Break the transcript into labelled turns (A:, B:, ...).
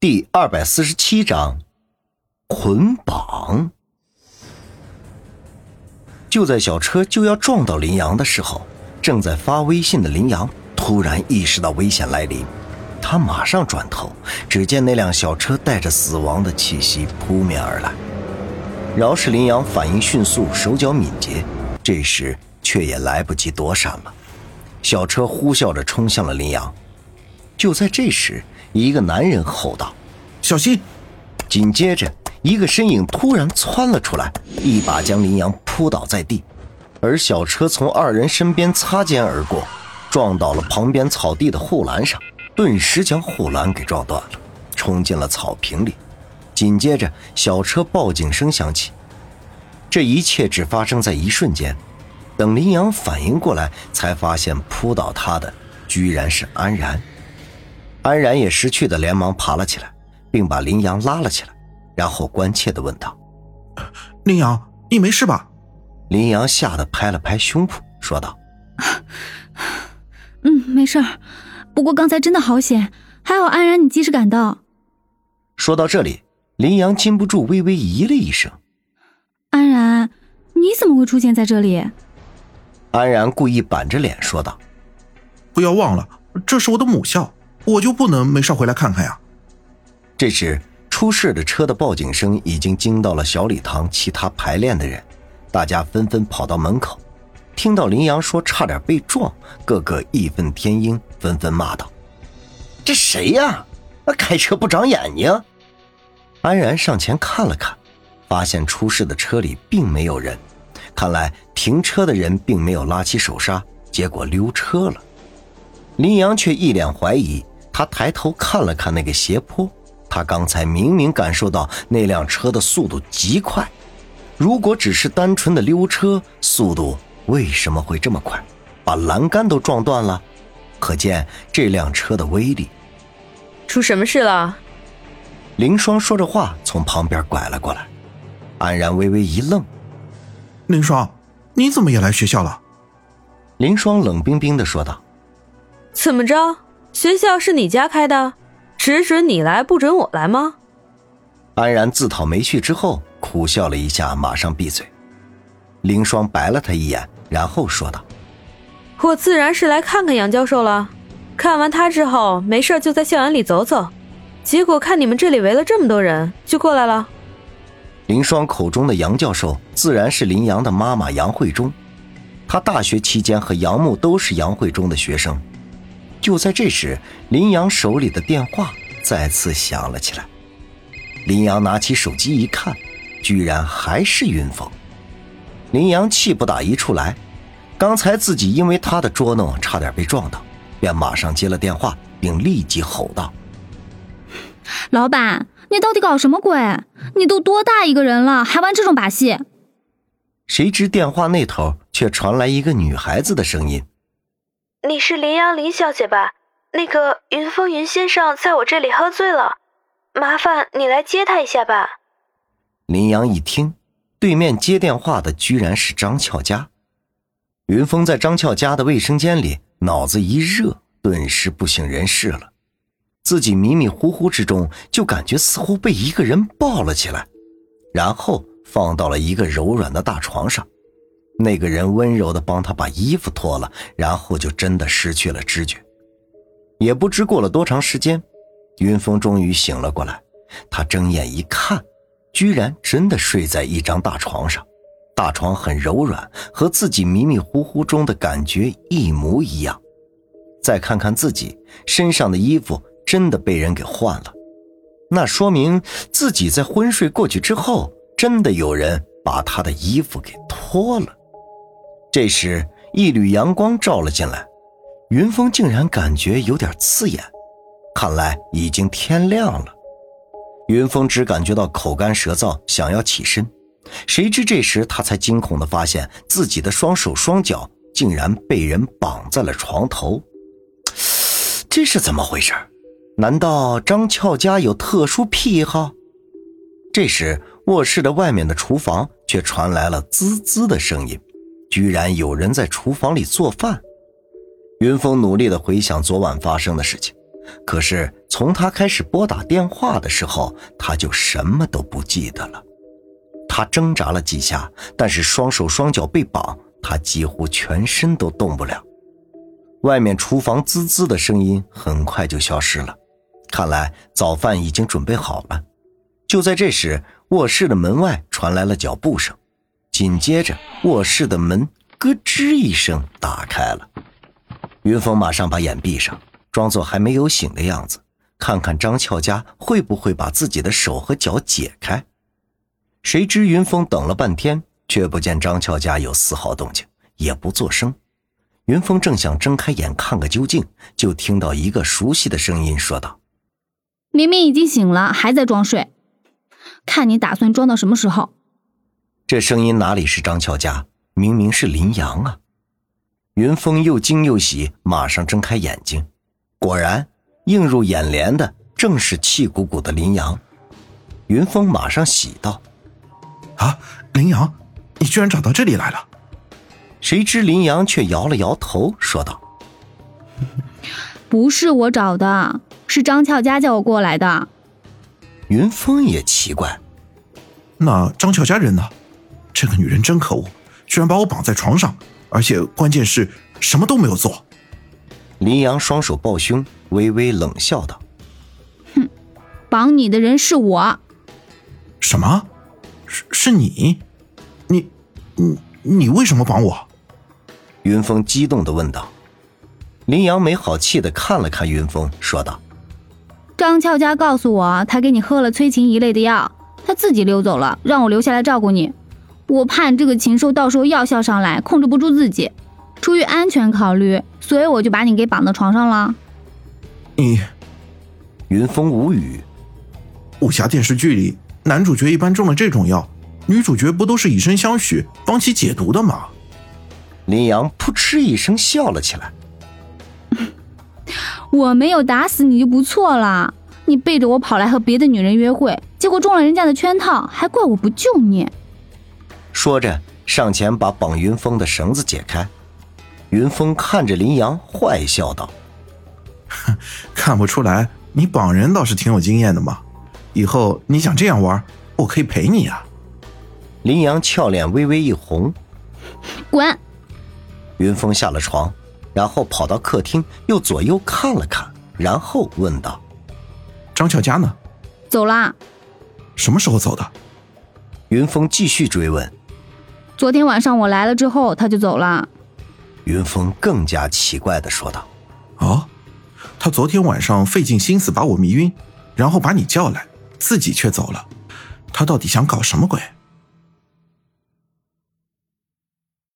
A: 第二百四十七章捆绑。就在小车就要撞到林阳的时候，正在发微信的林阳突然意识到危险来临，他马上转头，只见那辆小车带着死亡的气息扑面而来。饶是林阳反应迅速，手脚敏捷，这时却也来不及躲闪了。小车呼啸着冲向了林阳。就在这时，一个男人吼道：“
B: 小心！”
A: 紧接着，一个身影突然窜了出来，一把将林阳扑倒在地，而小车从二人身边擦肩而过，撞到了旁边草地的护栏上，顿时将护栏给撞断了，冲进了草坪里。紧接着，小车报警声响起。这一切只发生在一瞬间，等林阳反应过来，才发现扑倒他的居然是安然。安然也识趣的连忙爬了起来，并把林阳拉了起来，然后关切的问道：“
B: 林阳，你没事吧？”
A: 林阳吓得拍了拍胸脯，说道：“
C: 嗯，没事儿。不过刚才真的好险，还好安然你及时赶到。”
A: 说到这里，林阳禁不住微微咦了一声：“
C: 安然，你怎么会出现在这里？”
A: 安然故意板着脸说道：“
B: 不要忘了，这是我的母校。”我就不能没事回来看看呀？
A: 这时，出事的车的报警声已经惊到了小礼堂其他排练的人，大家纷纷跑到门口，听到林阳说差点被撞，个个义愤填膺，纷纷骂道：“这谁呀？那开车不长眼睛！”安然上前看了看，发现出事的车里并没有人，看来停车的人并没有拉起手刹，结果溜车了。林阳却一脸怀疑。他抬头看了看那个斜坡，他刚才明明感受到那辆车的速度极快，如果只是单纯的溜车，速度为什么会这么快，把栏杆都撞断了？可见这辆车的威力。
D: 出什么事了？
A: 林双说着话从旁边拐了过来，安然微微一愣：“
B: 林双，你怎么也来学校了？”
A: 林双冷冰冰的说道：“
D: 怎么着？”学校是你家开的，只准你来，不准我来吗？
A: 安然自讨没趣之后，苦笑了一下，马上闭嘴。凌霜白了他一眼，然后说道：“
D: 我自然是来看看杨教授了。看完他之后，没事就在校园里走走。结果看你们这里围了这么多人，就过来了。”
A: 林霜口中的杨教授，自然是林阳的妈妈杨慧中。他大学期间和杨木都是杨慧中的学生。就在这时，林阳手里的电话再次响了起来。林阳拿起手机一看，居然还是云峰。林阳气不打一处来，刚才自己因为他的捉弄差点被撞到，便马上接了电话，并立即吼道：“
C: 老板，你到底搞什么鬼？你都多大一个人了，还玩这种把戏？”
A: 谁知电话那头却传来一个女孩子的声音。
E: 你是林阳林小姐吧？那个云峰云先生在我这里喝醉了，麻烦你来接他一下吧。
A: 林阳一听，对面接电话的居然是张俏佳。云峰在张俏佳的卫生间里，脑子一热，顿时不省人事了。自己迷迷糊糊之中，就感觉似乎被一个人抱了起来，然后放到了一个柔软的大床上。那个人温柔的帮他把衣服脱了，然后就真的失去了知觉。也不知过了多长时间，云峰终于醒了过来。他睁眼一看，居然真的睡在一张大床上。大床很柔软，和自己迷迷糊糊中的感觉一模一样。再看看自己身上的衣服，真的被人给换了。那说明自己在昏睡过去之后，真的有人把他的衣服给脱了。这时，一缕阳光照了进来，云峰竟然感觉有点刺眼，看来已经天亮了。云峰只感觉到口干舌燥，想要起身，谁知这时他才惊恐地发现自己的双手双脚竟然被人绑在了床头，这是怎么回事？难道张俏家有特殊癖好？这时，卧室的外面的厨房却传来了滋滋的声音。居然有人在厨房里做饭，云峰努力的回想昨晚发生的事情，可是从他开始拨打电话的时候，他就什么都不记得了。他挣扎了几下，但是双手双脚被绑，他几乎全身都动不了。外面厨房滋滋的声音很快就消失了，看来早饭已经准备好了。就在这时，卧室的门外传来了脚步声，紧接着卧室的门咯吱一声打开了。云峰马上把眼闭上，装作还没有醒的样子。看看张俏佳会不会把自己的手和脚解开？谁知云峰等了半天，却不见张俏佳有丝毫动静，也不作声。云峰正想睁开眼看个究竟，就听到一个熟悉的声音说道：“
C: 明明已经醒了，还在装睡，看你打算装到什么时候？”
A: 这声音哪里是张俏佳，明明是林阳啊！云峰又惊又喜，马上睁开眼睛，果然。映入眼帘的正是气鼓鼓的林阳，云峰马上喜道：“
B: 啊，林阳，你居然找到这里来了！”
A: 谁知林阳却摇了摇头，说道：“
C: 不是我找的，是张俏佳叫我过来的。”
A: 云峰也奇怪：“
B: 那张俏佳人呢？这个女人真可恶，居然把我绑在床上，而且关键是什么都没有做。”
A: 林阳双手抱胸。微微冷笑道：“
C: 哼，绑你的人是我。
B: 什么？是是你？你你你为什么绑我？”
A: 云峰激动的问道。林阳没好气的看了看云峰，说道：“
C: 张俏佳告诉我，她给你喝了催情一类的药，她自己溜走了，让我留下来照顾你。我怕这个禽兽到时候药效上来，控制不住自己，出于安全考虑，所以我就把你给绑到床上了。”
B: 你，
A: 云峰无语。
B: 武侠电视剧里，男主角一般中了这种药，女主角不都是以身相许，帮其解毒的吗？
A: 林阳扑哧一声笑了起来。
C: 我没有打死你就不错了，你背着我跑来和别的女人约会，结果中了人家的圈套，还怪我不救你。
A: 说着，上前把绑云峰的绳子解开。云峰看着林阳，坏笑道。
B: 看不出来，你绑人倒是挺有经验的嘛。以后你想这样玩，我可以陪你啊。
A: 林阳俏脸微微一红，
C: 滚！
A: 云峰下了床，然后跑到客厅，又左右看了看，然后问道：“
B: 张俏佳呢？”
C: 走啦。
B: 什么时候走的？
A: 云峰继续追问。
C: 昨天晚上我来了之后，他就走了。
A: 云峰更加奇怪的说道：“
B: 哦。”他昨天晚上费尽心思把我迷晕，然后把你叫来，自己却走了。他到底想搞什么鬼？